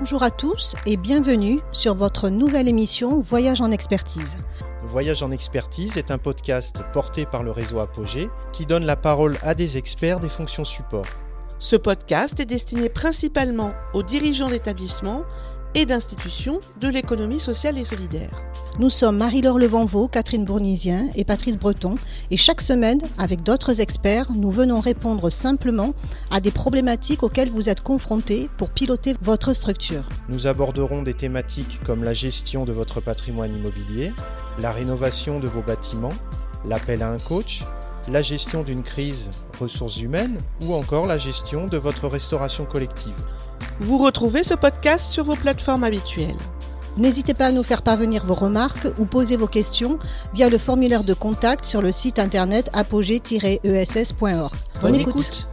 Bonjour à tous et bienvenue sur votre nouvelle émission Voyage en expertise. Voyage en expertise est un podcast porté par le réseau Apogée qui donne la parole à des experts des fonctions support. Ce podcast est destiné principalement aux dirigeants d'établissements et d'institutions de l'économie sociale et solidaire. Nous sommes Marie-Laure Levanvaux, Catherine Bournisien et Patrice Breton et chaque semaine, avec d'autres experts, nous venons répondre simplement à des problématiques auxquelles vous êtes confrontés pour piloter votre structure. Nous aborderons des thématiques comme la gestion de votre patrimoine immobilier, la rénovation de vos bâtiments, l'appel à un coach, la gestion d'une crise ressources humaines ou encore la gestion de votre restauration collective. Vous retrouvez ce podcast sur vos plateformes habituelles. N'hésitez pas à nous faire parvenir vos remarques ou poser vos questions via le formulaire de contact sur le site internet apogée-ess.org. Bonne, écoute.